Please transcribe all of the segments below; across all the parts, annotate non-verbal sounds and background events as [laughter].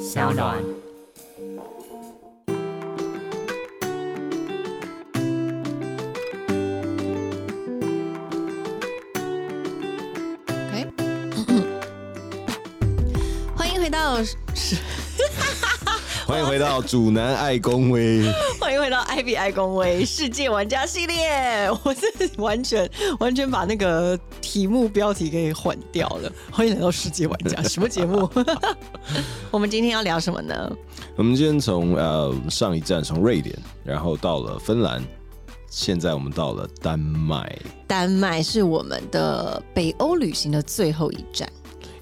小暖。OK，[coughs] 欢迎回到 [laughs] 欢迎回到主男爱公威，[laughs] 欢迎回到 I B I 公威世界玩家系列。我是完全完全把那个题目标题给换掉了。[laughs] 欢迎来到世界玩家，什么节目？[laughs] 我们今天要聊什么呢？我们今天从呃上一站从瑞典，然后到了芬兰，现在我们到了丹麦，丹麦是我们的北欧旅行的最后一站。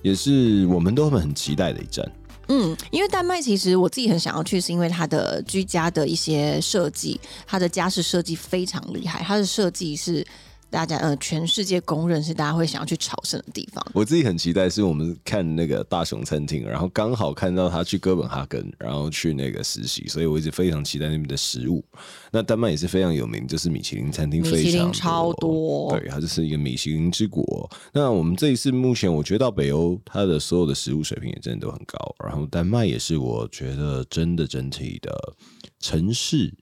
也是我们都很期待的一站。嗯，因为丹麦其实我自己很想要去，是因为它的居家的一些设计，它的家饰设计非常厉害，它的设计是大家呃全世界公认是大家会想要去朝圣的地方。我自己很期待，是我们看那个大熊餐厅，然后刚好看到他去哥本哈根，然后去那个实习，所以我一直非常期待那边的食物。那丹麦也是非常有名，就是米其林餐厅非常林超多对，它就是一个米其林之国。那我们这一次目前我觉得到北欧，它的所有的食物水平也真的都很高。然后丹麦也是我觉得真的整体的城市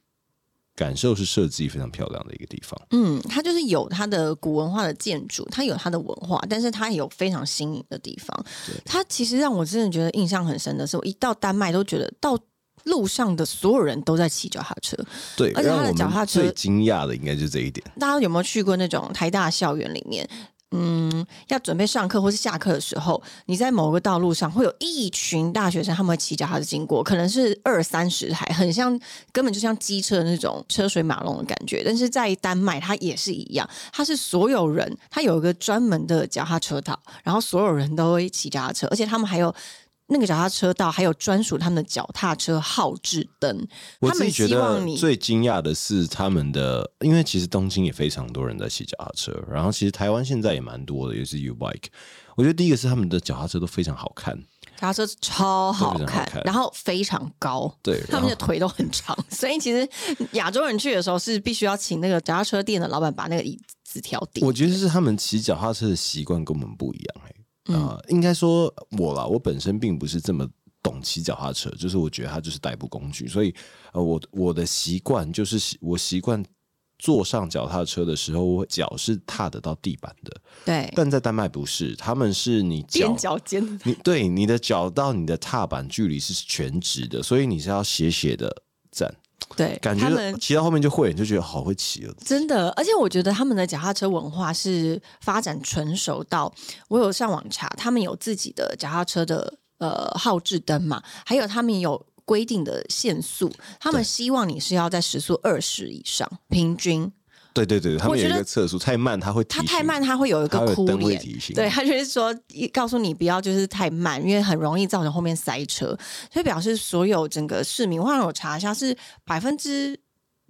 感受是设计非常漂亮的一个地方。嗯，它就是有它的古文化的建筑，它有它的文化，但是它也有非常新颖的地方。它其实让我真的觉得印象很深的是，我一到丹麦都觉得到路上的所有人都在骑脚踏车。对，而且他的脚踏车最惊讶的应该就是这一点。大家有没有去过那种台大校园里面？嗯，要准备上课或是下课的时候，你在某个道路上会有一群大学生，他们会骑脚踏车经过，可能是二三十台，很像根本就像机车那种车水马龙的感觉。但是在丹麦，它也是一样，它是所有人，它有一个专门的脚踏车道，然后所有人都会骑脚踏车，而且他们还有。那个脚踏车道还有专属他们的脚踏车号志灯，他们我自己觉希望你得最惊讶的是他们的，因为其实东京也非常多人在骑脚踏车，然后其实台湾现在也蛮多的，也是 U bike。我觉得第一个是他们的脚踏车都非常好看，脚踏车超好看，然后非常高，对，[laughs] 他们的腿都很长，[laughs] 所以其实亚洲人去的时候是必须要请那个脚踏车店的老板把那个椅子调低。我觉得是他们骑脚踏车的习惯跟我们不一样、欸，嗯。啊、应该说我啦，我本身并不是这么懂骑脚踏车，就是我觉得它就是代步工具，所以呃，我我的习惯就是习我习惯坐上脚踏车的时候，我脚是踏得到地板的，对，但在丹麦不是，他们是你脚踮脚尖，你对你的脚到你的踏板距离是全直的，所以你是要斜斜的站，对，感觉骑到后面就会，你就觉得好会骑了。真的，而且我觉得他们的脚踏车文化是发展成熟到，我有上网查，他们有自己的脚踏车的呃号志灯嘛，还有他们有规定的限速，他们希望你是要在时速二十以上平均，对对对，他们有一个测速，太慢他会提醒它太慢，他会有一个哭脸对，他就是说告诉你不要就是太慢，因为很容易造成后面塞车，所以表示所有整个市民，我好像有查一下，是百分之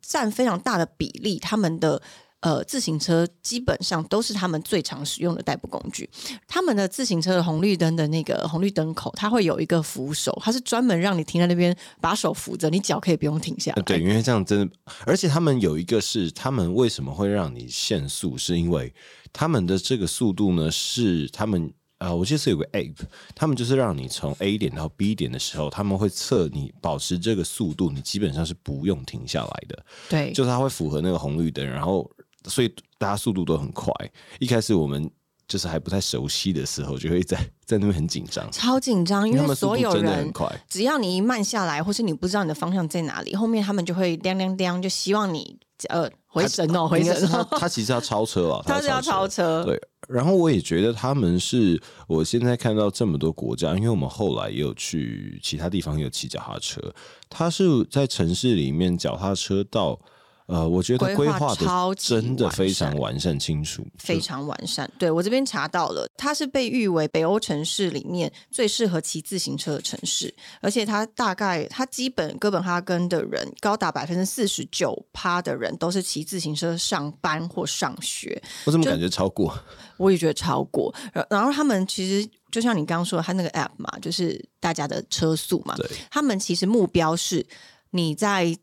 占非常大的比例，他们的。呃，自行车基本上都是他们最常使用的代步工具。他们的自行车的红绿灯的那个红绿灯口，它会有一个扶手，它是专门让你停在那边，把手扶着，你脚可以不用停下来。呃对，因为这样真的，而且他们有一个是，他们为什么会让你限速，是因为他们的这个速度呢，是他们呃，我记得是有个 app，他们就是让你从 A 点到 B 点的时候，他们会测你保持这个速度，你基本上是不用停下来的，对，就是它会符合那个红绿灯，然后所以大家速度都很快。一开始我们就是还不太熟悉的时候，就会在在那边很紧张，超紧张，因为所有人。只要你一慢下来，或是你不知道你的方向在哪里，后面他们就会亮亮亮，就希望你呃回神哦，回神哦，他其实要超车啊，[laughs] 他是要超车，对，然后我也觉得他们是我现在看到这么多国家，因为我们后来也有去其他地方也有骑脚踏车，他是在城市里面脚踏车道，呃，我觉得规划的超真的非常完善清楚，非常完善。对我这边查到了，它是被誉为北欧城市里面最适合骑自行车的城市，而且它大概它基本哥本哈根的人高达百分之四十九趴的人都是骑自行车上班或上学，我怎么感觉超过？[laughs] 我也觉得超过。然然后他们其实就像你刚刚说的，他那个 app 嘛，就是大家的车速嘛，对，他们其实目标是你在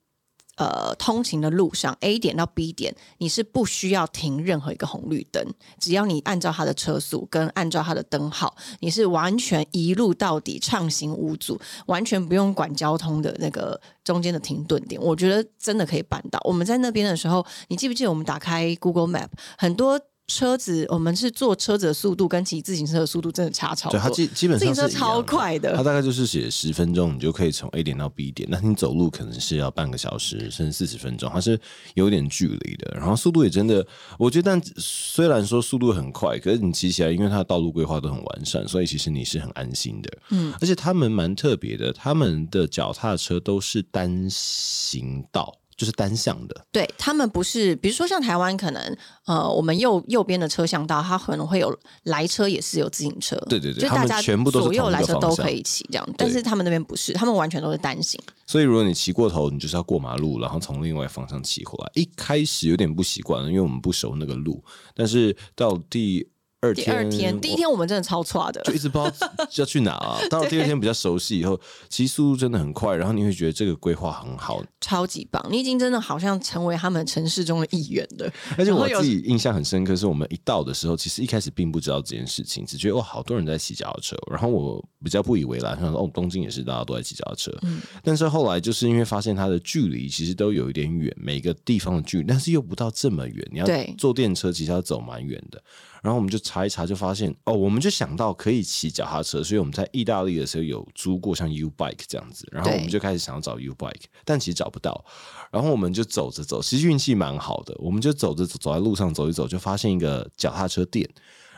呃通勤的路上，A 点到 B 点，你是不需要停任何一个红绿灯，只要你按照它的车速跟按照它的灯号，你是完全一路到底畅行无阻，完全不用管交通的那个中间的停顿点。我觉得真的可以办到。我们在那边的时候，你记不记得我们打开 Google Map 很多。车子，我们是坐车子的速度跟骑自行车的速度真的差超多。对，它基基本上是自行车超快的，它大概就是写十分钟，你就可以从 A 点到 B 点。那你走路可能是要半个小时，甚至四十分钟，它是有点距离的。然后速度也真的，我觉得，但虽然说速度很快，可是你骑起来，因为它的道路规划都很完善，所以其实你是很安心的。嗯，而且他们蛮特别的，他们的脚踏车都是单行道。就是单向的，对他们不是，比如说像台湾，可能呃，我们右右边的车向道，它可能会有来车也是有自行车，对对对，就大家全部都左右来车都可以骑这样，但是他们那边不是，他们完全都是单行。所以如果你骑过头，你就是要过马路，然后从另外方向骑回来。一开始有点不习惯，因为我们不熟那个路，但是到第。第二天，第一天我们真的超差的，就一直不知道 [laughs] 要去哪啊。到了第二天比较熟悉以后，其实速度真的很快，然后你会觉得这个规划很好，超级棒。你已经真的好像成为他们城市中的一员了。而且我自己印象很深刻，是我们一到的时候，其实一开始并不知道这件事情，只觉得哇，好多人在骑脚踏车。然后我比较不以为然，想说哦，东京也是大家都在骑脚踏车。嗯。但是后来就是因为发现它的距离其实都有一点远，每个地方的距离，但是又不到这么远。你要坐电车，其实要走蛮远的。然后我们就查一查，就发现哦，我们就想到可以骑脚踏车，所以我们在意大利的时候有租过像 U Bike 这样子，然后我们就开始想要找 U Bike，但其实找不到。然后我们就走着走，其实运气蛮好的，我们就走着走，走在路上走一走，就发现一个脚踏车店，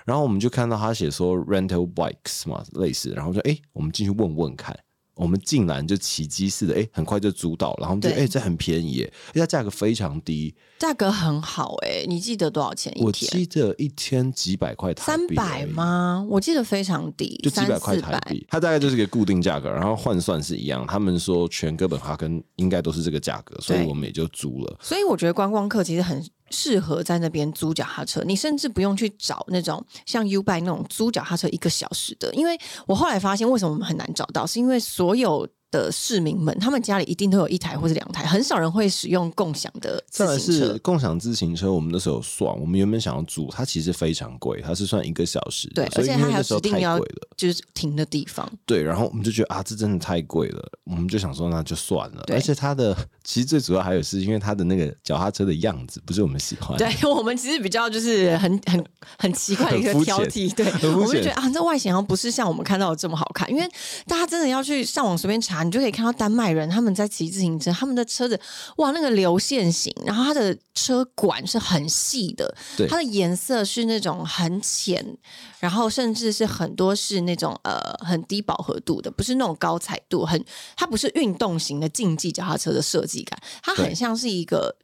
然后我们就看到他写说 Rental Bikes 嘛，类似，然后就哎，我们进去问问看。我们竟然就奇迹似的，哎，很快就租到，然后就哎，这很便宜，耶，而且价格非常低，价格很好，哎，你记得多少钱一天？我记得一天几百块台币，三百吗？我记得非常低，就几百块台币，它大概就是个固定价格，然后换算是一样。他们说全哥本哈根应该都是这个价格，所以我们也就租了。所以我觉得观光客其实很。适合在那边租脚踏车，你甚至不用去找那种像 U b i 那种租脚踏车一个小时的，因为我后来发现为什么我们很难找到，是因为所有。的市民们，他们家里一定都有一台或者两台，很少人会使用共享的自行车。共享自行车，我们那时候算，我们原本想要租，它其实非常贵，它是算一个小时，对，而且它还有指定要就是停的地方。对，然后我们就觉得啊，这真的太贵了，我们就想说那就算了。而且它的其实最主要还有是因为它的那个脚踏车的样子不是我们喜欢，对我们其实比较就是很很很奇怪的一个挑剔，对，我们就觉得啊，这外形好像不是像我们看到的这么好看，因为大家真的要去上网随便查。你就可以看到丹麦人他们在骑自行车，他们的车子哇，那个流线型，然后它的车管是很细的，它的颜色是那种很浅，然后甚至是很多是那种呃很低饱和度的，不是那种高彩度，很它不是运动型的竞技脚踏车的设计感，它很像是一个。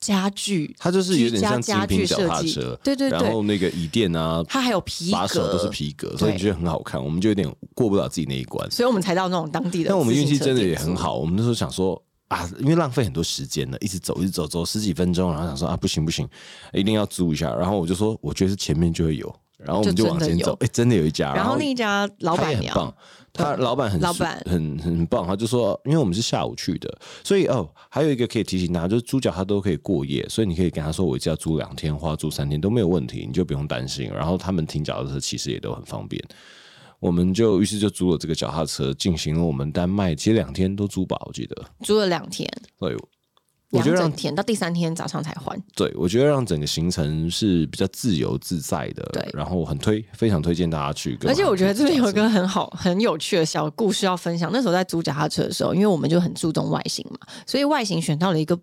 家具，它就是有点像精品脚踏车，对对对，然后那个椅垫啊，它还有皮把手都是皮革，所以觉得很好看。我们就有点过不了自己那一关，所以我们才到那种当地的。但我们运气真的也很好，我们那时候想说啊，因为浪费很多时间了，一直走一直走走十几分钟，然后想说啊，不行不行，一定要租一下。然后我就说，我觉得是前面就会有，然后我们就往前走，哎，真的有一家，然后那一家老板娘。他老板很老板很很棒，他就说，因为我们是下午去的，所以哦，还有一个可以提醒他，就是猪脚他都可以过夜，所以你可以跟他说，我只要租两天或租三天都没有问题，你就不用担心。然后他们停脚的时候其实也都很方便，我们就于是就租了这个脚踏车，进行了我们丹麦，其实两天都租吧，我记得租了两天，对。两整天到第三天早上才还。对，我觉得让整个行程是比较自由自在的。对，然后很推，非常推荐大家去。而且我觉得这边有一个很好、很有趣的小故事要分享。那时候在租脚踏车的时候，因为我们就很注重外形嘛，所以外形选到了一个。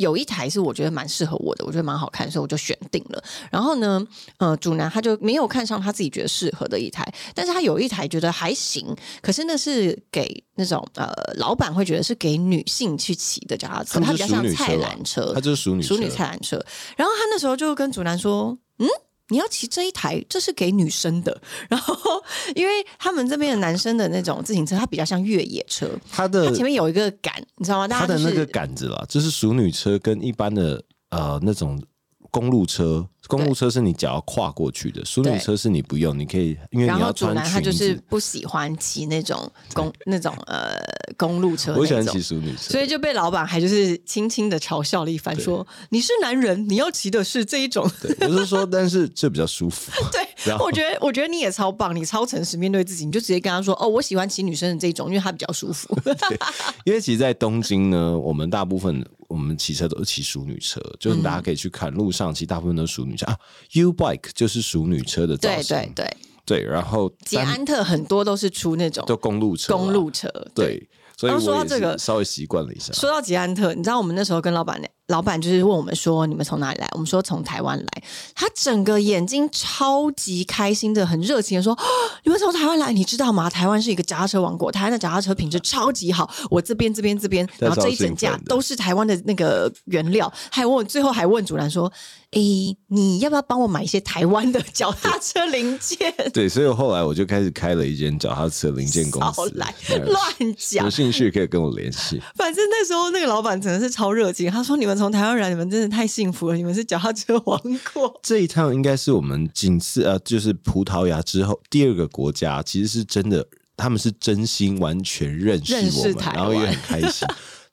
有一台是我觉得蛮适合我的，我觉得蛮好看，所以我就选定了。然后呢，呃，主男他就没有看上他自己觉得适合的一台，但是他有一台觉得还行，可是那是给那种呃老板会觉得是给女性去骑的脚踏车，它比较像菜篮车，他就是淑女淑女菜篮车。然后他那时候就跟主男说，嗯。你要骑这一台，这是给女生的。[laughs] 然后，因为他们这边的男生的那种自行车，它比较像越野车。它的它前面有一个杆，你知道吗？它的那个杆子啦，就是熟女车跟一般的呃那种公路车，公路车是你脚要跨过去的，淑女车是你不用，你可以因为你要穿主男他。就是不喜欢骑那种公那种呃公路车我喜欢骑。淑女车，所以就被老板还就是轻轻的嘲笑了一番，说你是男人，你要骑的是这一种。对，我是说，但是这比较舒服。[laughs] 对我觉得我觉得你也超棒，你超诚实面对自己，你就直接跟他说哦，我喜欢骑女生的这一种，因为它比较舒服。[laughs] 因为其实，在东京呢，我们大部分我们骑车都是骑淑女车，就是大家可以去看路上，其实大部分都是淑女车啊。U bike 就是熟女车的造对型，对对，对然后捷安特很多都是出那种就公路车啊，公路车。对，所以说到这个稍微习惯了一下。说到捷安特，你知道我们那时候跟老板老板就是问我们说你们从哪里来？我们说从台湾来，他整个眼睛超级开心的，很热情的说：“哦 [gasps] 你们从台湾来，你知道吗？台湾是一个脚踏车王国，台湾的脚踏车品质超级好。我这边这边这边，然后这一整架都是台湾的那个原料。还问最后还问主人说：诶，你要不要帮我买一些台湾的脚踏车零件？[laughs] 对，所以后来我就开始开了一间脚踏车零件公司。少来乱讲有。兴趣可以跟我联系。反正那时候那个老板真的是超热情，他说：“你们从台湾来，你们真的太幸福了，你们是脚踏车王国。[laughs] 这一趟应该是我们仅次呃，就是葡萄牙之后第二个国家，其实是真的，他们是真心完全认识我们，然后也很开心。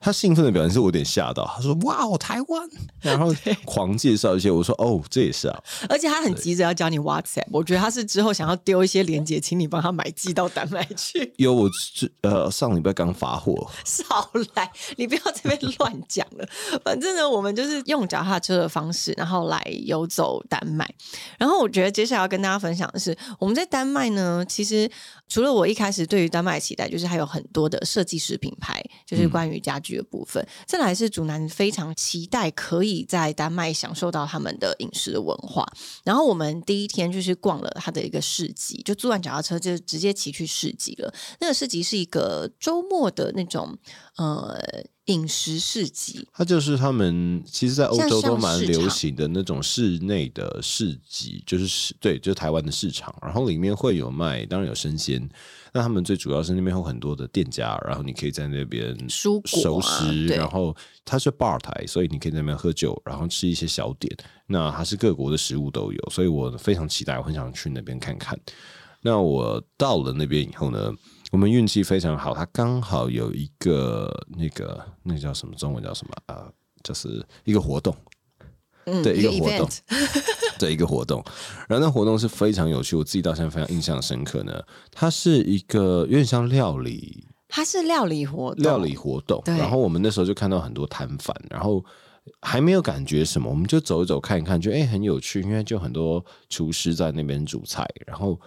他兴奋的表情是我有点吓到，他说：“哇哦，台湾！” [laughs] 然后 [laughs] 狂介绍一些，我说：“哦，这也是啊。”而且他很急着要教你 WhatsApp，我觉得他是之后想要丢一些链接，请你帮他买寄到丹麦去。[laughs] 有我这呃上礼拜刚发货，少来，你不要这边乱讲了。反正呢，我们就是用脚踏车的方式，然后来游走丹麦。然后我觉得接下来要跟大家分享的是，我们在丹麦呢，其实除了我一开始对于丹麦的期待，就是还有很多的设计师品牌，就是关于家具的部分。再来是主男非常期待可以在丹麦享受到他们的饮食的文化。然后我们第一天就是逛了他的一个市集，就租完脚踏车就直接骑去市集了。那个市集是一个周末的那种呃饮食市集，它就是他们其实，在欧洲都蛮流行的那种室内的市集，就是市对，就是台湾的市场，然后里面会有卖，当然有生鲜。那他们最主要是那边有很多的店家，然后你可以在那边熟食，对然后它是 bar 台，所以你可以在那边喝酒，然后吃一些小点。那它是各国的食物都有，所以我非常期待，我很想去那边看看。那我到了那边以后呢，我们运气非常好，它刚好有一个那个那个叫什么中文叫什么啊、呃就是一个活动，嗯，对一个活动。的 [laughs] 一个活动，然后那活动是非常有趣，我自己到现在非常印象深刻呢。它是一个有点像料理它是料理活动，料理活动，然后我们那时候就看到很多摊贩，然后还没有感觉什么，我们就走一走看一看，觉得哎、很有趣，因为就很多厨师在那边煮菜，然后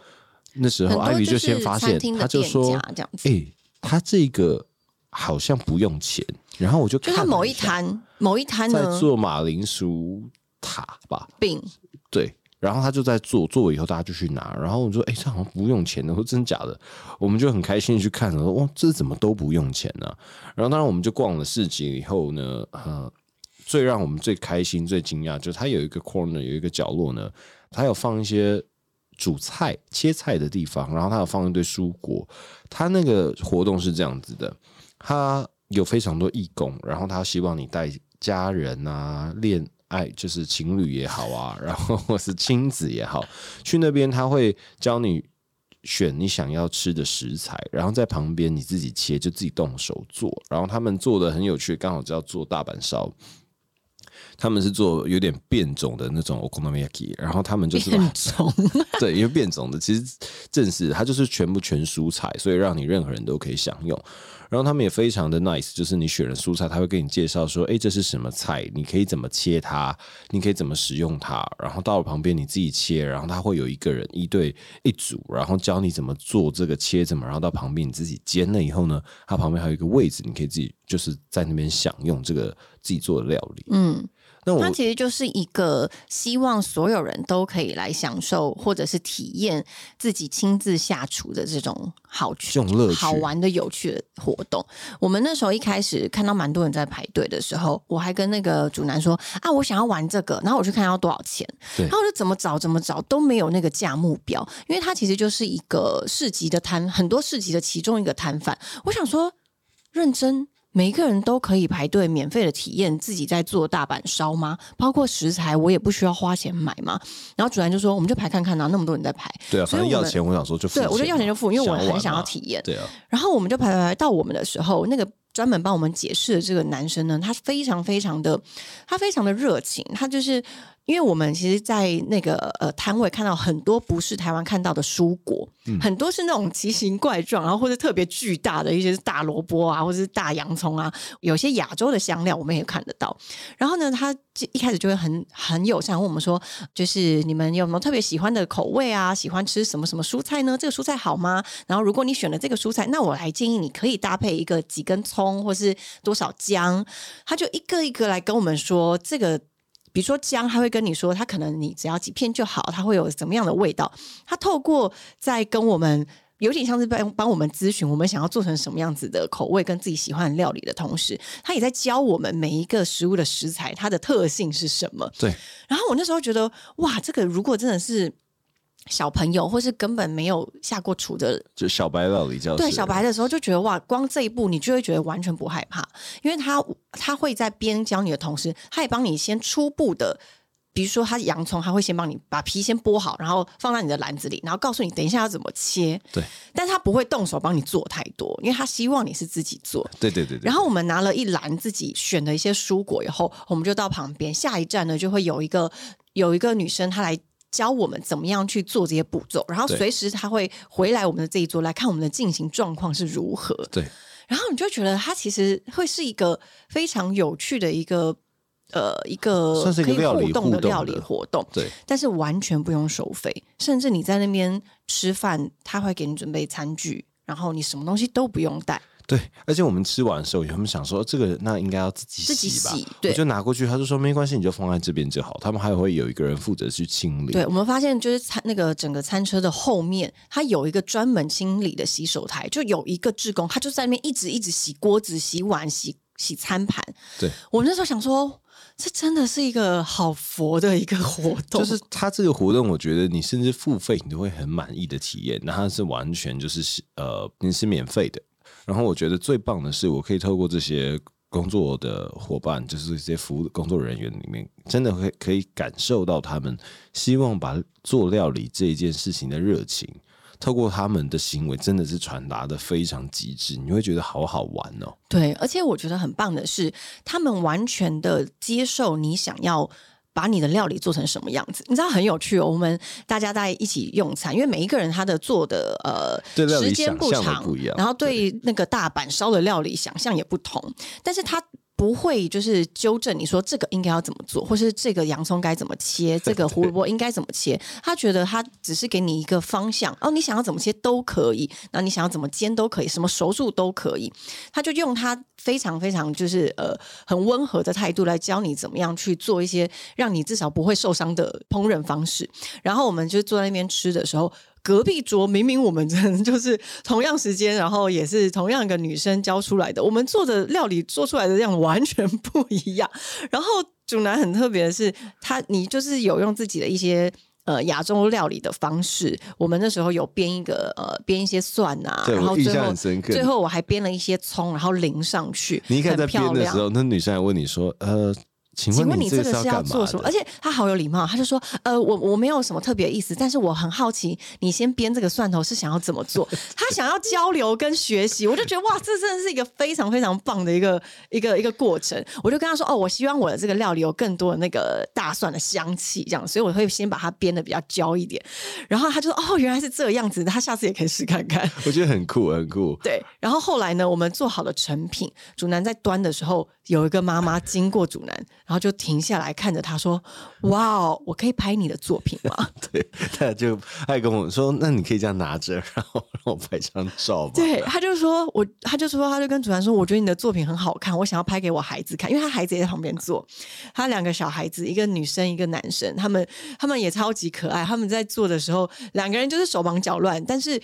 那时候艾比就先发现他就说哎、他这个好像不用钱，然后我就就它某一摊某一摊在做马铃薯塔吧，饼，对，然后他就在做，做了以后大家就去拿，然后我说，哎、这好像不用钱的，我说真假的，我们就很开心去看，说哇，这怎么都不用钱呢、然后当然我们就逛了市集以后呢，呃，最让我们最开心、最惊讶，就是它有一个 corner 有一个角落呢，它有放一些。煮菜、切菜的地方，然后他有放一堆蔬果。他那个活动是这样子的，它有非常多义工，然后他希望你带家人啊、恋爱就是情侣也好啊，然后或是亲子也好，去那边他会教你选你想要吃的食材，然后在旁边你自己切，就自己动手做。然后他们做的很有趣，刚好就要做大阪烧。他们是做有点变种的那种 okonomiyaki，然后他们就是变种，[laughs] 对，因为变种的其实正是它就是全部全蔬菜，所以让你任何人都可以享用。然后他们也非常的 nice，就是你选了蔬菜，他会给你介绍说，哎，这是什么菜，你可以怎么切它，你可以怎么使用它。然后到了旁边你自己切，然后他会有一个人一对一组，然后教你怎么做这个切怎么，然后到旁边你自己煎了以后呢，它旁边还有一个位置，你可以自己就是在那边享用这个自己做的料理。嗯，那我它其实就是一个希望所有人都可以来享受或者是体验自己亲自下厨的这种好趣、这种乐趣好玩的、有趣的活动。我们那时候一开始看到蛮多人在排队的时候，我还跟那个主男说啊，我想要玩这个，然后我去看要多少钱，然后我就怎么找怎么找都没有那个价目标，因为它其实就是一个市集的摊，很多市集的其中一个摊贩。我想说，认真每一个人都可以排队免费的体验自己在做大阪烧吗？包括食材我也不需要花钱买吗？然后主人就说我们就排看看啊，那么多人在排，对啊，反正要钱，我想说就付对我就要钱就付，因为我很想要体验。对啊，然后我们就排排排到我们的时候，那个专门帮我们解释的这个男生呢，他非常非常的，他非常的热情，他就是。因为我们其实，在那个呃摊位看到很多不是台湾看到的蔬果，很多是那种奇形怪状，然后或者特别巨大的一些是大萝卜啊，或者是大洋葱啊，有些亚洲的香料我们也看得到。然后呢，他就一开始就会很很友善问我们说，就是你们有没有特别喜欢的口味啊？喜欢吃什么什么蔬菜呢？这个蔬菜好吗？然后如果你选了这个蔬菜，那我来建议你可以搭配一个几根葱，或是多少姜。他就一个一个来跟我们说这个。比如说姜，他会跟你说，他可能你只要几片就好，它会有怎么样的味道。他透过在跟我们有点像是帮帮我们咨询，我们想要做成什么样子的口味跟自己喜欢的料理的同时，他也在教我们每一个食物的食材它的特性是什么。对。然后我那时候觉得，哇，这个如果真的是小朋友，或是根本没有下过厨的就小白料理教室，对小白的时候就觉得哇，光这一步你就会觉得完全不害怕，因为他他会在边教你的同时，他也帮你先初步的，比如说他洋葱，他会先帮你把皮先剥好，然后放在你的篮子里，然后告诉你等一下要怎么切。对，但他不会动手帮你做太多，因为他希望你是自己做。对对对对。然后我们拿了一篮自己选的一些蔬果以后，我们就到旁边，下一站呢就会有一个有一个女生她来。教我们怎么样去做这些步骤，然后随时他会回来我们的这一桌来看我们的进行状况是如何。对，然后你就觉得他其实会是一个非常有趣的一个呃一个算是一个可以互动的料理活动，对。但是完全不用收费，甚至你在那边吃饭，他会给你准备餐具，然后你什么东西都不用带，对，而且我们吃完的时候，他们想说这个那应该要自己自己洗吧，我就拿过去，他就说没关系，你就放在这边就好。他们还会有一个人负责去清理。对，我们发现就是餐那个整个餐车的后面，它有一个专门清理的洗手台，就有一个志工，他就在那边一直一直洗锅子、洗碗、洗洗餐盘。对，我那时候想说，这真的是一个好佛的一个活动，就是他这个活动，我觉得你甚至付费，你都会很满意的体验。那它是完全就是呃，你是免费的。然后我觉得最棒的是，我可以透过这些工作的伙伴，就是这些服务工作人员里面，真的会可以感受到他们希望把做料理这一件事情的热情，透过他们的行为，真的是传达的非常极致，你会觉得好好玩哦。对，而且我觉得很棒的是，他们完全的接受你想要。把你的料理做成什么样子？你知道很有趣哦。我们大家在一起用餐，因为每一个人他的做的呃时间不长，然后对那个大阪烧的料理想象也不同，但是他。不会就是纠正你说这个应该要怎么做，或是这个洋葱该怎么切，[laughs] 这个胡萝卜应该怎么切。他觉得他只是给你一个方向，哦，你想要怎么切都可以，那你想要怎么煎都可以，什么熟度都可以。他就用他非常非常就是呃很温和的态度来教你怎么样去做一些让你至少不会受伤的烹饪方式。然后我们就坐在那边吃的时候。隔壁桌明明我们真的就是同样时间，然后也是同样一个女生教出来的，我们做的料理做出来的样完全不一样。然后主男很特别的是，他你就是有用自己的一些呃亚洲料理的方式。我们那时候有编一个呃编一些蒜啊，然后最后很深刻最后我还编了一些葱，然后淋上去，你一开始在编的时。候，那女生还问你说：“呃，请请问你这个是要做什么？而且他好有礼貌，他就说：“呃，我我没有什么特别意思，但是我很好奇，你先编这个蒜头是想要怎么做？他想要交流跟学习，我就觉得哇，这真的是一个非常非常棒的一个一个一个过程。我就跟他说：哦，我希望我的这个料理有更多的那个大蒜的香气，这样，所以我会先把它编的比较焦一点。然后他就说：哦，原来是这个样子，他下次也可以试看看。”我觉得很酷，很酷。对，然后后来呢，我们做好了成品，主男在端的时候，有一个妈妈经过主男，然后就停下来看着他说：“哇哦，我可以拍你的作品吗 [laughs] 对，他就他跟我说：“那你可以这样拿着，然后让我拍张照吗？”？”对，他就说我，他就说，他就跟主男说：“我觉得你的作品很好看，我想要拍给我孩子看，因为他孩子也在旁边做，他两个小孩子，一个女生，一个男生，他们他们也超级可爱，他们在做的时候，两个人就是手忙脚乱，但是。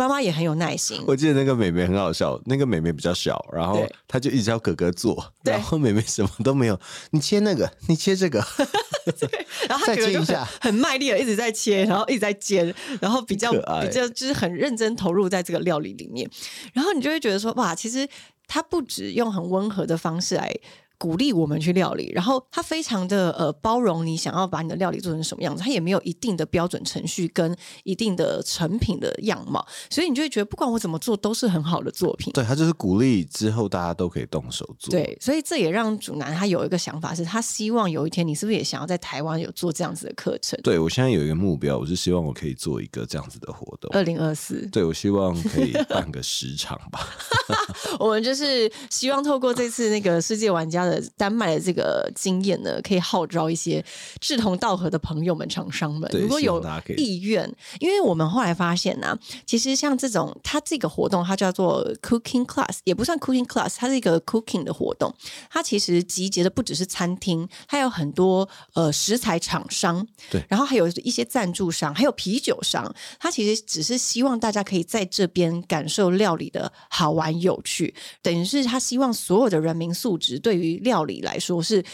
妈妈也很有耐心。我记得那个妹妹很好笑，那个妹妹比较小，然后她就一直叫哥哥做，然后妹妹什么都没有，[laughs] 你切那个，你切这个，[laughs] 然后他再觉得就一下很卖力的一直在切，然后一直在煎，然后比较比较就是很认真投入在这个料理里面，然后你就会觉得说哇，其实他不止用很温和的方式来。鼓励我们去料理，然后他非常的呃包容你想要把你的料理做成什么样子，他也没有一定的标准程序跟一定的成品的样貌，所以你就会觉得不管我怎么做都是很好的作品。对他就是鼓励之后大家都可以动手做。对，所以这也让主男他有一个想法，是他希望有一天你是不是也想要在台湾有做这样子的课程？对，我现在有一个目标，我是希望我可以做一个这样子的活动。二零二四，对，我希望可以办个十场吧。[laughs] 我们就是希望透过这次那个世界玩家的丹麦的这个经验呢，可以号召一些志同道合的朋友们、厂商们，如果有意愿，因为我们后来发现呢、啊其实像这种它这个活动，它叫做 cooking class，也不算 cooking class，它是一个 cooking 的活动。它其实集结的不只是餐厅，还有很多呃食材厂商，对然后还有一些赞助商，还有啤酒商。它其实只是希望大家可以在这边感受料理的好玩有趣，等于是他希望所有的人民素质对于料理来说是。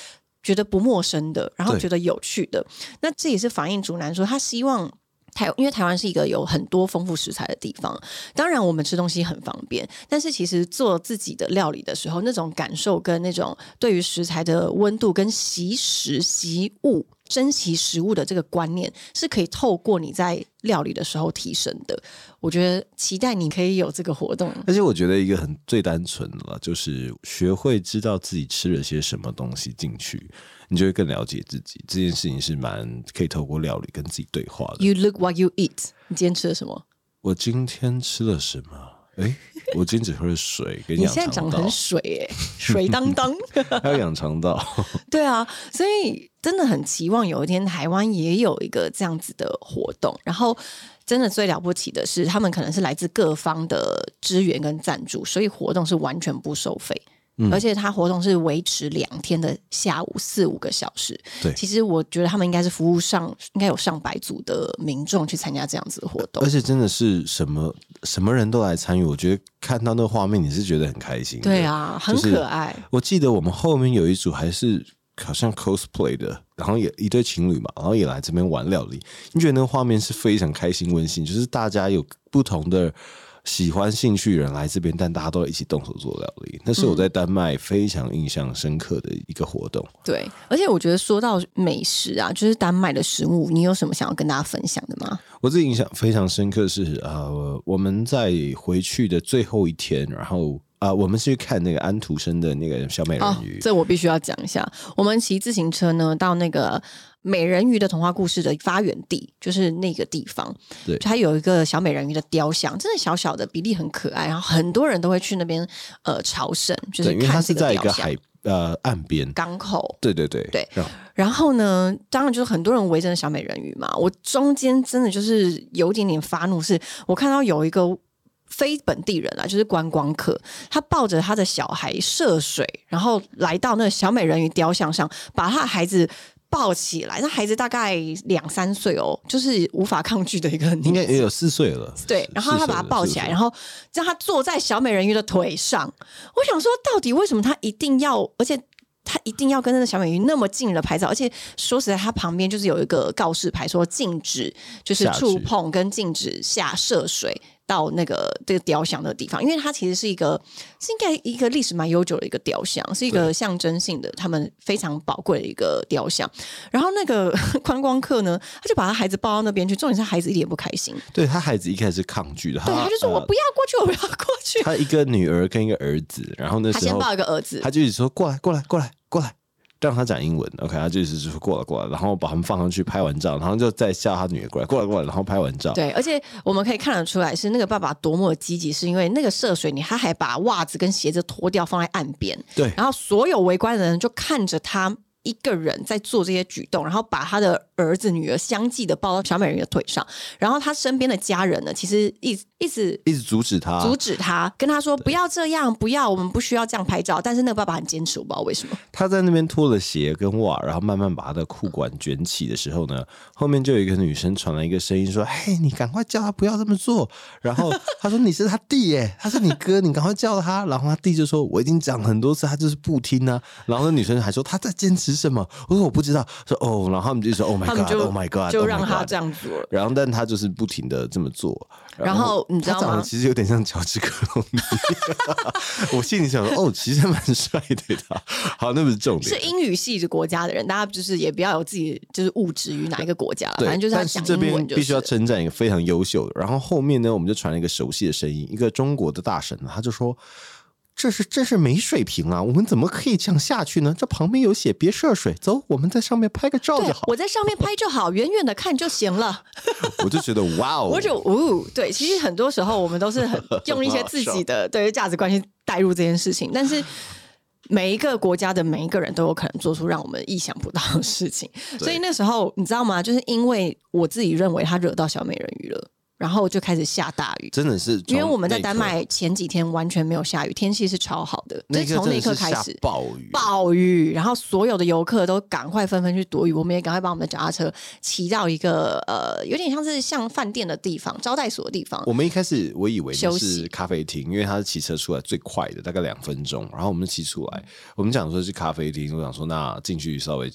觉得不陌生的，然后觉得有趣的，那这也是反映竹南说他希望台，因为台湾是一个有很多丰富食材的地方，当然我们吃东西很方便，但是其实做自己的料理的时候，那种感受跟那种对于食材的温度跟习食习物。珍惜食物的这个观念是可以透过你在料理的时候提升的。我觉得期待你可以有这个活动。而且我觉得一个很最单纯的了，就是学会知道自己吃了些什么东西进去，你就会更了解自己。这件事情是蛮可以透过料理跟自己对话的。You look what you eat。你今天吃了什么？我今天吃了什么？哎，我今天只喝了水，跟你现在长得很，水诶、水当当。[laughs] 还有养肠道。[laughs] 对啊，所以真的很期望有一天台湾也有一个这样子的活动。然后，真的最了不起的是，他们可能是来自各方的支援跟赞助，所以活动是完全不收费。嗯而且它活动是维持两天的下午四五个小时。对其实我觉得他们应该是服务上应该有上百组的民众去参加这样子的活动而。且真的是什么什么人都来参与，我觉得看到那个画面你是觉得很开心。对，啊，很就是可爱。我记得我们后面有一组还是好像 cosplay 的，然后也一对情侣嘛，然后也来这边玩料理。你觉得那个画面是非常开心温馨，就是大家有不同的。喜欢兴趣的人来这边，但大家都一起动手做料理，那是我在丹麦非常印象深刻的一个活动。对，而且我觉得说到美食啊，就是丹麦的食物，你有什么想要跟大家分享的吗？我自己印象非常深刻是呃，我们在回去的最后一天，然后啊、呃我们是去看那个安徒生的那个小美人哦鱼，，这我必须要讲一下。我们骑自行车呢，到那个美人鱼的童话故事的发源地，就是那个地方。对它有一个小美人鱼的雕像，真的小小的，比例很可爱，然后很多人都会去那边呃朝圣，就是对，因为它是。在一个海呃岸边，港口，对对对对然后呢，当然就是很多人围着那小美人鱼嘛。我中间真的就是有一点点发怒，是我看到有一个非本地人啊，就是观光客，他抱着他的小孩涉水，然后来到那个小美人鱼雕像上，把他的孩子。抱起来，那孩子大概两三岁哦，就是无法抗拒的一个应该也有四岁了，对，然后他把他抱起来，然后让他坐在小美人鱼的腿上。我想说，到底为什么他一定要，而且他一定要跟那个小美人鱼那么近的拍照？而且说实在，他旁边就是有一个告示牌，说禁止就是触碰跟禁止下涉水。到那个这个雕像的地方，因为它其实是一个是应该一个历史蛮悠久的一个雕像，是一个象征性的，他们非常宝贵的一个雕像。然后那个 [laughs] 观光客呢，他就把他孩子抱到那边去，重点是孩子一点也不开心，对他孩子一开始是抗拒的，对，他就说我呃不要过去，我不要过去。他一个女儿跟一个儿子，然后 [laughs] 那他先时候抱一个儿子，他就一直说过来过来过来过来，让他讲英文，OK，他就是说过来过来，然后把他们放上去拍完照，然后就再叫他女儿过来过来过来，然后拍完照，对，而且我们可以看得出来，是那个爸爸多么的积极，是因为那个涉水，你他还把袜子跟鞋子脱掉放在岸边，对。然后所有围观的人就看着他一个人在做这些举动，然后把他的儿子女儿相继的抱到小美人鱼的腿上，然后他身边的家人呢，其实一直一直一直阻止他，阻止他，跟他说不要这样，不要，我们不需要这样拍照。但是那个爸爸很坚持，我不知道为什么。他在那边脱了鞋跟袜，然后慢慢把他的裤管卷起的时候呢，后面就有一个女生传来一个声音说：“嘿，你赶快叫他不要这么做。”然后他说：“你是他弟耶，他是你哥，你赶快叫他。”然后他弟就说：“我已经讲很多次，他就是不听啊。”然后那女生还说：“他在坚持什么？”我说：“我不知道。”说：“哦。”然后他们就说：“Oh my 他们 god，Oh my god，就 oh 让他 god 这样做了。然后，但他就是不停的这么做。然后你知道吗他长得其实有点像乔治克隆尼。[laughs] 我心里想说，哦，其实还蛮帅的他。好，那不是重是点。英语系的国家的人，大家就是也不要有自己就是物质于哪一个国家了，反正就是要讲但是这边英文就必须要是。称赞一个非常优秀的。然后后面呢，我们就传了一个熟悉的声音，一个中国的大神，他就说：“这是这是没水平啊！我们怎么可以这样下去呢？这旁边有写别涉水，走，我们在上面拍个照就好。我在上面拍就好，远远的看就行了。[laughs] 我就觉得哇哦，我就哦，对，其实很多时候我们都是很 [laughs] 用一些自己的对于价值观去带入这件事情，但是每一个国家的每一个人都有可能做出让我们意想不到的事情。所以那时候你知道吗？就是因为我自己认为他惹到小美人鱼了，然后就开始下大雨。真的是，因为我们在丹麦前几天完全没有下雨，天气是超好的，就那从那一刻开始暴雨，暴雨，然后所有的游客都赶快纷纷去躲雨，我们也赶快把我们的脚踏车骑到一个呃，有点像是像饭店的地方、招待所的地方。我们一开始我以为是咖啡厅，因为他是骑车出来最快的，大概两分钟。然后我们骑出来，我们讲说是咖啡厅，我想说那进去稍微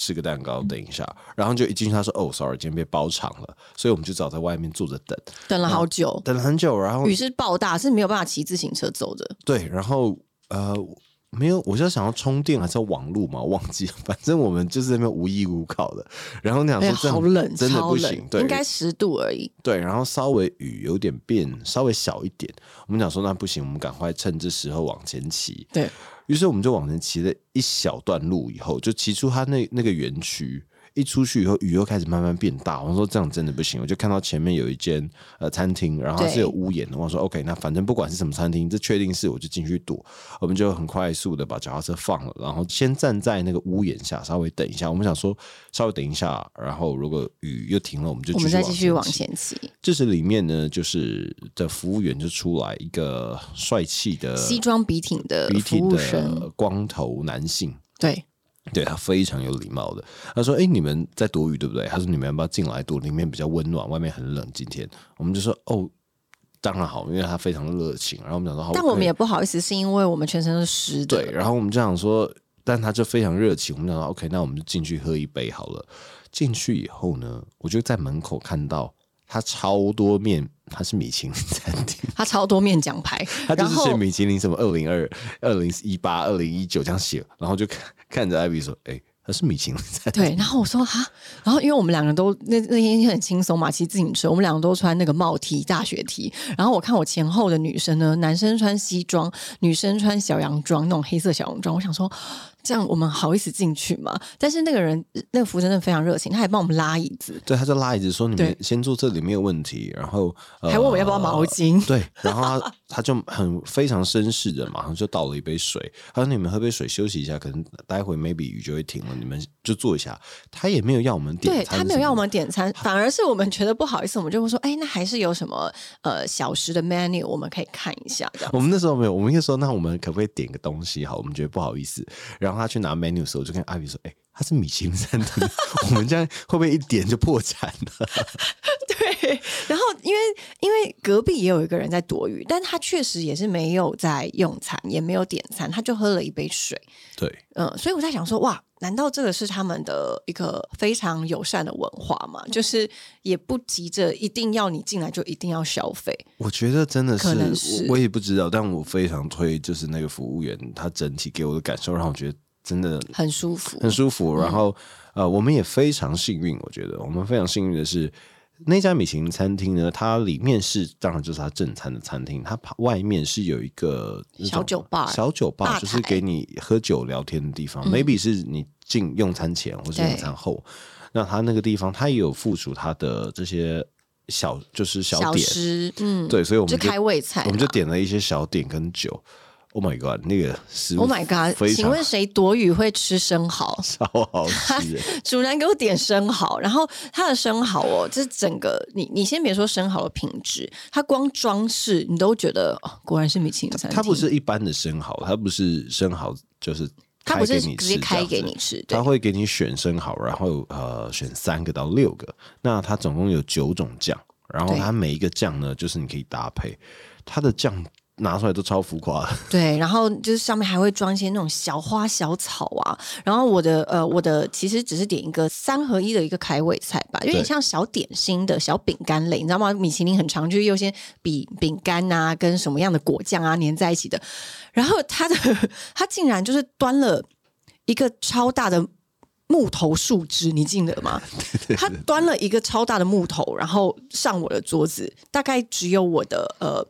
吃个蛋糕，等一下。然后就一进去，他说：“哦，sorry，今天被包场了。”所以我们就只好在外面坐着等，等了好久，等了很久。然后雨是暴大，是没有办法骑自行车走的。对，然后呃。没有，我就想要充电还是要网路嘛？忘记了，[laughs] 反正我们就是那边无依无靠的。然后那想说这样好冷，真的不行，对，应该十度而已。对，然后稍微雨有点变，稍微小一点。我们想说那不行，我们赶快趁这时候往前骑。对，于是我们就往前骑了一小段路，以后就骑出他那那个园区。一出去以后，雨又开始慢慢变大。我说这样真的不行，我就看到前面有一间呃餐厅，然后它是有屋檐的。我说 OK，那反正不管是什么餐厅，这确定是我就进去躲。我们就很快速的把脚踏车放了，然后先站在那个屋檐下稍微等一下。我们想说稍微等一下，然后如果雨又停了，我们就我们再继续往。前骑。这时里面呢，就是的服务员就出来一个帅气的西装笔挺的笔挺，的光头男性，对，对他非常有礼貌的。他说：“哎、你们在躲雨对不对？”他说：“你们要不要进来躲？里面比较温暖，外面很冷。”今天我们就说：“哦，当然好，因为他非常热情。”然后我们讲说：“好，但我们也不好意思，是因为我们全身都是湿的。对。”然后我们就想说，但他就非常热情。我们讲说：“OK，那我们就进去喝一杯好了。”进去以后呢，我就在门口看到他超多面，他是米其林 [laughs] 餐厅。他超多面奖牌，[laughs] 他就是写米其林什么二零二、二零一八、二零一九这样写，然后就看看着艾比说：“哎、他是米其林餐厅。对，然后我说哈，然后因为我们两个都那那天很轻松嘛，骑自行车，我们两个都穿那个帽 T 大学 T，然后我看我前后的女生呢，男生穿西装，女生穿小洋装，那种黑色小洋装，我想说这样我们好意思进去吗？但是那个人那个服务生真的非常热情，他还帮我们拉椅子，对，他就拉椅子说：“你们先坐这里没有问题。”然后、呃还问我要不要毛巾。对，然后他他就很非常绅士的，马上就倒了一杯水。他说：“你们喝杯水休息一下，可能待会 maybe 雨就会停了，你们就坐一下。”他也没有要我们点餐，对他没有要我们点餐，反而是我们觉得不好意思，我们就会说，哎，那还是有什么呃小时的 menu 我们可以看一下。我们那时候没有，我们就说那我们可不可以点个东西？好，我们觉得不好意思。然后他去拿 menu 时候，我就跟阿比说：“哎、他是米其林餐厅，[laughs] 我们这样会不会一点就破产了 [laughs] 对，然后因为因为隔壁也有一个人在躲雨，但他确实也是没有在用餐，也没有点餐，他就喝了一杯水。？”对，嗯，所以我在想说，哇，难道这个是他们的一个非常友善的文化吗？就是也不急着一定要你进来就一定要消费。我觉得真的是，可能是我我也不知道，但我非常推，就是那个服务员，他整体给我的感受让我觉得真的很舒服，很舒服。嗯。然后呃，我们也非常幸运，我觉得。我们非常幸运的是。那家米其林餐厅呢，它里面是当然就是它正餐的餐厅，它外面是有一个小酒吧小酒吧吧就是给你喝酒聊天的地方、m a y b e 是你进用餐前或是用餐后，那它那个地方它也有附属它的这些小就是小小点，吃，嗯，对，所以我们就开胃菜，我们就点了一些小点跟酒。，Oh my god，那个食物 Oh my god！请问谁躲雨会吃生蚝？[laughs] 超好吃欸，主人给我点生蚝，然后它的生蚝哦，这整个你你先别说生蚝的品质，它光装饰你都觉得、哦、果然是米其林餐厅。它不是一般的生蚝，它不是生蚝，就是它不是直接开给你吃，对他会给你选生蚝，然后呃选三个到六个，那它总共有九种酱，然后对它每一个酱呢，就是你可以搭配，它的酱拿出来都超浮夸的，[laughs] 对，然后就是上面还会装一些那种小花小草啊。然后我的呃，我的其实只是点一个三合一的一个开胃菜吧，有点像小点心的小饼干类，你知道吗？米其林很常就是优先比饼干啊，跟什么样的果酱啊粘在一起的。然后他的 [laughs] 他竟然就是端了一个超大的。木头树枝，你记得吗？[laughs] 他端了一个超大的木头，然后上我的桌子，大概只有我的呃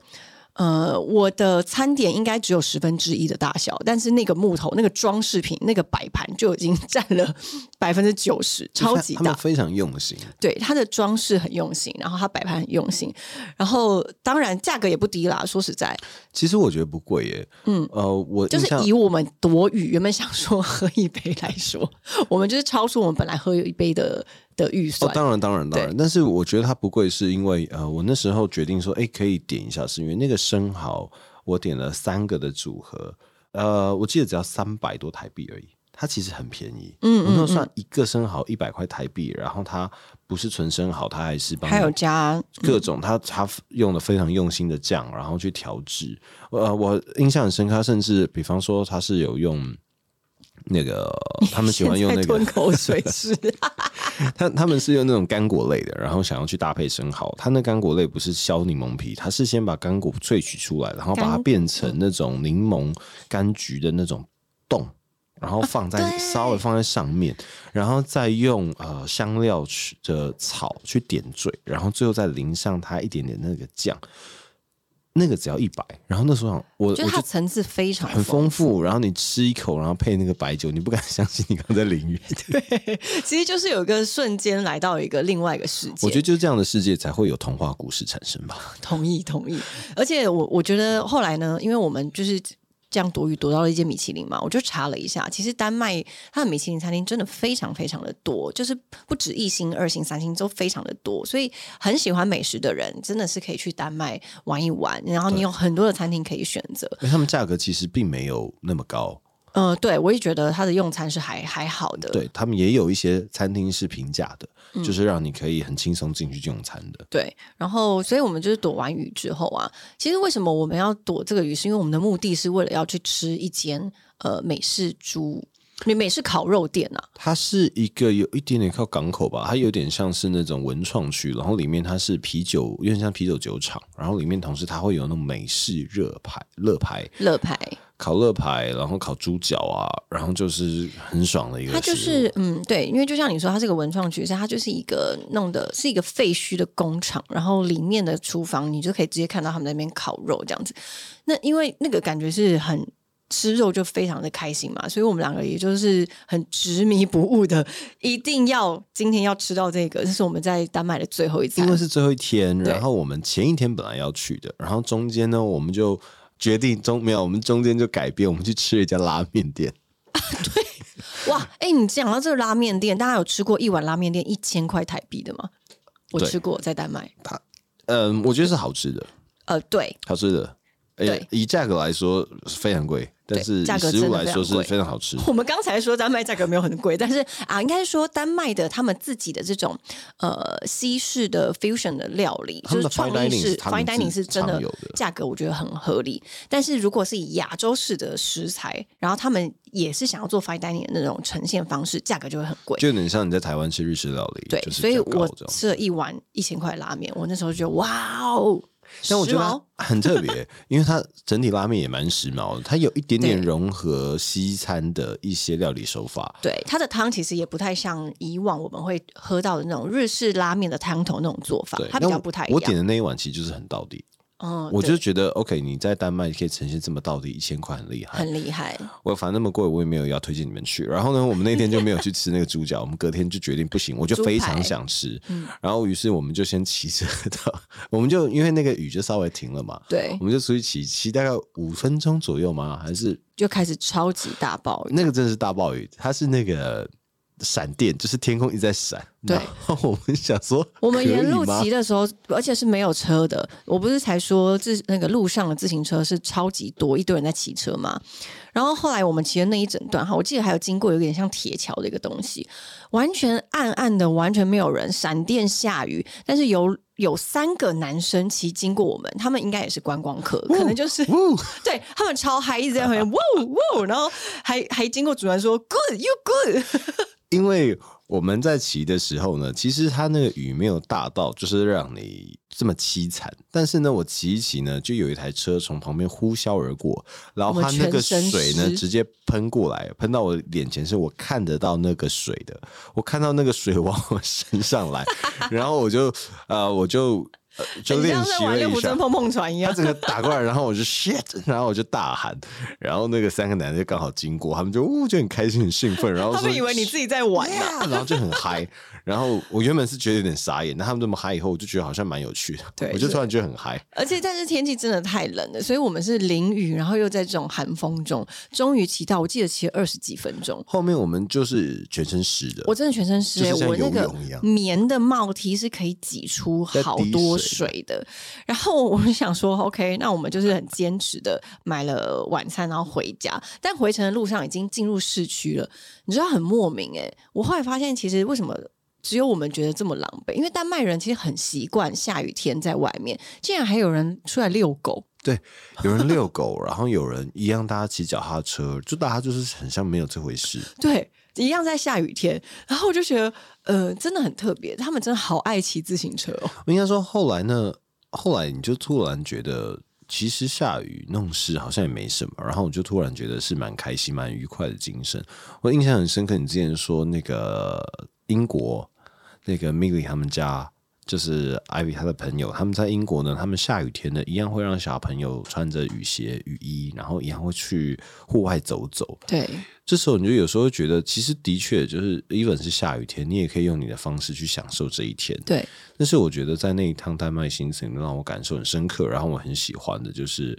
呃，我的餐点应该只有十分之一的大小，但是那个木头、那个装饰品、那个摆盘就已经占了 [laughs] 百分之九十，超级大。他们非常用心，对，它的装饰很用心，然后它摆盘很用心，然后当然价格也不低啦。说实在，其实我觉得不贵耶，嗯，呃，我就是以我们躲雨原本想说喝一杯来说，我们就是超出我们本来喝一杯的的预算哦。，当然，当然，当然，但是我觉得它不贵，是因为呃，我那时候决定说，哎，可以点一下，是因为那个生蚝我点了三个的组合，呃，我记得只要三百多台币而已，它其实很便宜。嗯我那时候算一个生蚝一百块台币，然后它不是纯生蚝，它还是帮还有加各种，它它用的非常用心的酱，然后去调制。呃，我印象很深刻，甚至比方说它是有用。那个他们喜欢用那个 [laughs] 吞口水是 [laughs] 他他们是用那种干果类的，然后想要去搭配生蚝。他那干果类不是削柠檬皮，他是先把干果萃取出来，然后把它变成那种柠檬柑橘的那种冻，然后放在、对稍微放在上面，然后再用呃香料去的草去点缀，然后最后再淋上它一点点那个酱。那个只要一百，然后那时候想我觉得它层次非常很丰丰富，然后你吃一口，然后配那个白酒，你不敢相信你刚在淋雨。[laughs] 对其实就是有一个瞬间来到一个另外一个世界。我觉得就是这样的世界才会有童话故事产生吧。同意同意，而且我我觉得后来呢，因为我们就是这样躲雨躲到了一间米其林嘛，我就查了一下，其实丹麦它的米其林餐厅真的非常非常的多，就是不止一星、二星、三星都非常的多，所以很喜欢美食的人真的是可以去丹麦玩一玩，然后你有很多的餐厅可以选择。那他们价格其实并没有那么高，呃，对我也觉得它的用餐是还还好的，对他们也有一些餐厅是平价的，嗯就是让你可以很轻松进去用餐的。对，然后所以我们就是躲完雨之后啊，其实为什么我们要躲这个雨，是因为我们的目的是为了要去吃一间呃美式猪。你美式烤肉店啊，它是一个有一点点靠港口吧，它有点像是那种文创区，然后里面它是啤酒，有点像啤酒酒厂，然后里面同时它会有那种美式热牌、乐牌、乐牌，烤乐排，然后烤猪脚啊，然后就是很爽的一个。它就是嗯，对，因为就像你说，它是个文创区，所以它就是一个弄的是一个废墟的工厂，然后里面的厨房你就可以直接看到他们在那边烤肉这样子。那因为那个感觉是很。吃肉就非常的开心嘛，所以我们两个也就是很执迷不悟的，一定要今天要吃到这个，这是我们在丹麦的最后一次因。为是最后一天，然后我们前一天本来要去的，然后中间呢，我们就决定中没有，我们中间就改变，我们去吃了一家拉面店。[laughs] 对哇，哎、你讲到这个拉面店，大家有吃过一碗拉面店一千块台币的吗？我吃过，在丹麦。它嗯，我觉得是好吃的，呃，对，好吃的。欸对以价格来说非常贵，但是价格食物真的来说是非常好吃。[laughs] 我们刚才说丹麦价格没有很贵，但是啊，应该说丹麦的他们自己的这种呃西式的 fusion 的料理，就是创意式是 fine dining 是真的价格，我觉得很合理。但是如果是以亚洲式的食材，然后他们也是想要做 fine dining 的那种呈现方式，价格就会很贵。就有点像你在台湾吃日式料理，对，所以我吃了一碗一千块拉面，我那时候就觉得哇哦，但我觉得很特别，因为它整体拉面也蛮时髦的，它有一点点融合西餐的一些料理手法。对，它的汤其实也不太像以往我们会喝到的那种日式拉面的汤头那种做法，，它比较不太一样。我点的那一碗其实就是很到底，嗯，我就觉得 OK，你在丹麦可以呈现这么到底一千块，很厉害。很厉害。我反正那么贵，我也没有要推荐你们去。然后呢，我们那天就没有去吃那个猪脚，我们隔天就决定不行，我就非常想吃。嗯然后于是我们就先骑车 [laughs] 到，我们就因为那个雨就稍微停了嘛，对我，们就出去骑，骑大概五分钟左右嘛？还是就开始超级大暴雨。那个真的是大暴雨？它是那个闪电，就是天空一直在闪。对然后我们想说，[laughs] 我们沿路骑的时候，而且是没有车的。我不是才说自那个路上的自行车是超级多，一堆人在骑车嘛。然后后来我们骑的那一整段哈，我记得还有经过有点像铁桥的一个东西，完全暗暗的，完全没有人，闪电下雨，但是有有三个男生骑经过我们，他们应该也是观光客，可能就是呜 [laughs] 对他们超嗨，一直在那边 [laughs] 哇哇，然后还还经过主人说 good you good，因为我们在骑的时候呢，其实它那个雨没有大到就是让你这么凄惨，但是呢，我骑一骑呢，就有一台车从旁边呼啸而过，然后它那个水呢直接喷过来，喷到我脸前，是我看得到那个水的，我看到那个水往我身上来，然后我就呃我就。呃就很练习了一下六福村，碰碰船一样。他整个打过来，然后我就 shit，[laughs] 然后我就大喊，然后那个三个男的就刚好经过，他们就呜就很开心很兴奋，然后说他们以为你自己在玩呢、Yeah，然后就很嗨。然后我原本是觉得有点傻眼，那他们这么嗨以后，我就觉得好像蛮有趣的。对我就突然觉得很嗨。而且但是天气真的太冷了，所以我们是淋雨，然后又在这种寒风中，终于骑到，我记得骑了二十几分钟。后面我们就是全身湿的，我真的全身湿、欸，就是像我那个棉的帽 T 是可以挤出好多水的。然后我们想说，OK，那我们就是很坚持的买了晚餐，然后回家。但回程的路上已经进入市区了，你知道很莫名哎、我后来发现，其实为什么？只有我们觉得这么狼狈，因为丹麦人其实很习惯下雨天在外面，竟然还有人出来遛狗，对，有人遛狗，然后有人一样，大家骑脚踏车，就大家就是很像没有这回事。[laughs] 对，一样在下雨天。然后我就觉得，呃，真的很特别，他们真的好爱骑自行车哦。[laughs] 我应该说，后来呢，后来你就突然觉得，其实下雨弄湿好像也没什么，然后我就突然觉得是蛮开心、蛮愉快的精神。我印象很深刻，你之前说那个英国那个 Milly 他们家。就是 Ivy 他的朋友，他们在英国呢，他们下雨天呢，一样会让小朋友穿着雨鞋、雨衣，然后一样会去户外走走。对，这时候你就有时候觉得，其实的确就是，even 是下雨天，你也可以用你的方式去享受这一天。对，但是我觉得在那一趟丹麦行程让我感受很深刻，然后我很喜欢的就是，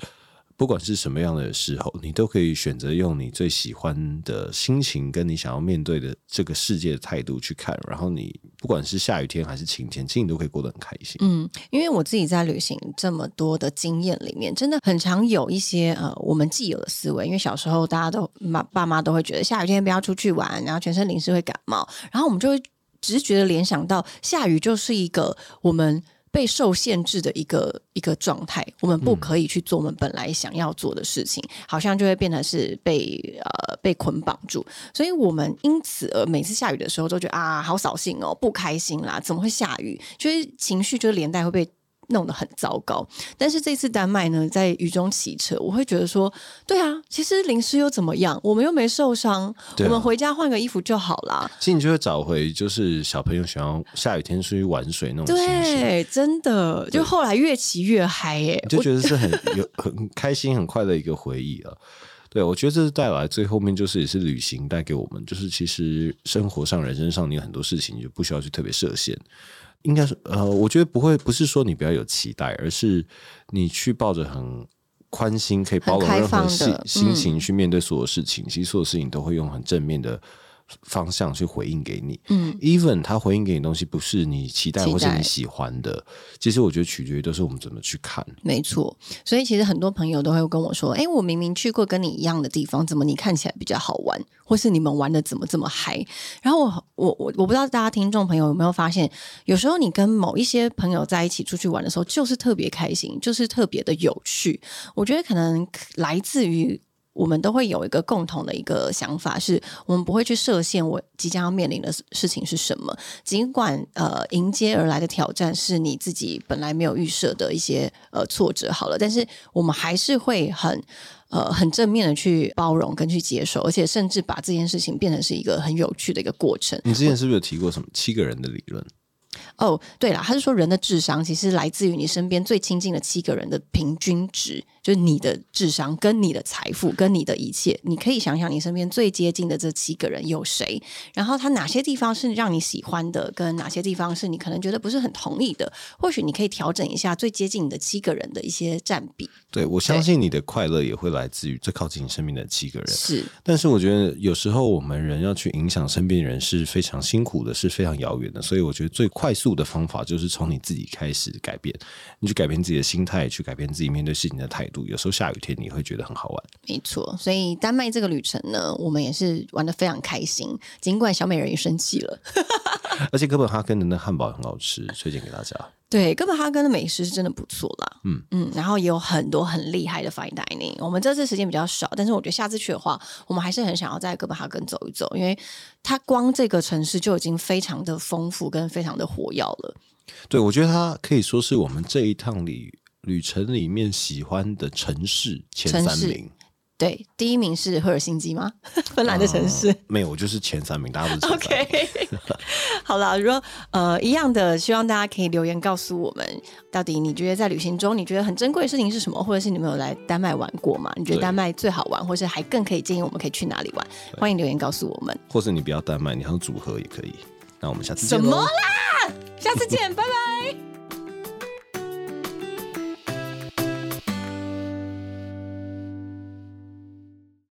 不管是什么样的时候，你都可以选择用你最喜欢的心情跟你想要面对的这个世界的态度去看，然后你不管是下雨天还是晴天，其实你都可以过得很开心。嗯，因为我自己在旅行这么多的经验里面，真的很常有一些呃我们既有的思维。因为小时候大家都妈爸妈都会觉得下雨天不要出去玩，然后全身淋湿会感冒，然后我们就会直觉的联想到下雨就是一个我们。被受限制的一个一个状态，我们不可以去做我们本来想要做的事情，好像就会变成是被呃被捆绑住，所以我们因此而每次下雨的时候都觉得啊好扫兴哦，不开心啦，怎么会下雨？就是情绪就是连带会被弄得很糟糕。但是这次丹麦呢，在雨中骑车，我会觉得说，对啊，其实淋湿又怎么样？我们又没受伤，啊我们回家换个衣服就好啦。其实你就会找回就是小朋友喜欢下雨天出去玩水那种。对，真的，就后来越骑越嗨耶、你就觉得是很有很开心、很快的一个回忆啊。对，我觉得这是带来最后面就是也是旅行带给我们，就是其实生活上、人生上，你有很多事情你就不需要去特别设限。应该是呃，我觉得不会，不是说你不要有期待，而是你去抱着很宽心、可以包容任何心心情去面对所有事情。其实所有事情都会用很正面的方向去回应给你。嗯，even 他回应给你的东西不是你期待期待或是你喜欢的，其实我觉得取决于都是我们怎么去看。没错，所以其实很多朋友都会跟我说：“哎，我明明去过跟你一样的地方，怎么你看起来比较好玩，或是你们玩的怎么这么嗨？”然后我我我我不知道大家听众朋友有没有发现，有时候你跟某一些朋友在一起出去玩的时候，就是特别开心，就是特别的有趣。我觉得可能来自于。我们都会有一个共同的一个想法，是我们不会去设限我即将要面临的事情是什么，尽管呃迎接而来的挑战是你自己本来没有预设的一些呃挫折，好了，但是我们还是会很呃很正面的去包容跟去接受，而且甚至把这件事情变成是一个很有趣的一个过程。你之前是不是有提过什么七个人的理论？哦，对了，他是说人的智商其实来自于你身边最亲近的七个人的平均值，就是你的智商跟你的财富跟你的一切，你可以想想你身边最接近的这七个人有谁，然后他哪些地方是让你喜欢的，跟哪些地方是你可能觉得不是很同意的，或许你可以调整一下最接近你的七个人的一些占比。对我相信你的快乐也会来自于最靠近你身边的七个人。是，但是我觉得有时候我们人要去影响身边人是非常辛苦的，是非常遥远的。所以我觉得最快速的方法就是从你自己开始改变，你去改变自己的心态，去改变自己面对事情的态度。有时候下雨天你会觉得很好玩。没错，所以丹麦这个旅程呢，我们也是玩的非常开心。尽管小美人鱼生气了，[laughs] 而且哥本哈根的那汉堡很好吃，推荐给大家。对，哥本哈根的美食是真的不错啦。嗯嗯，然后也有很多很厉害的 fine dining。我们这次时间比较少，但是我觉得下次去的话，我们还是很想要在哥本哈根走一走，因为它光这个城市就已经非常的丰富跟非常的火药了。对，我觉得它可以说是我们这一趟旅旅程里面喜欢的城市前三名。对，第一名是赫尔辛基吗？[laughs] 芬兰的城市没有，我就是前三名，大家都是 [laughs] OK。[laughs] 好了，如果呃一样的，希望大家可以留言告诉我们，到底你觉得在旅行中你觉得很珍贵的事情是什么，或者是你们有来丹麦玩过吗？你觉得丹麦最好玩，或是还更可以建议我们可以去哪里玩？欢迎留言告诉我们。或是你不要丹麦，你还有组合也可以。那我们下次见。什么啦？下次见，拜拜。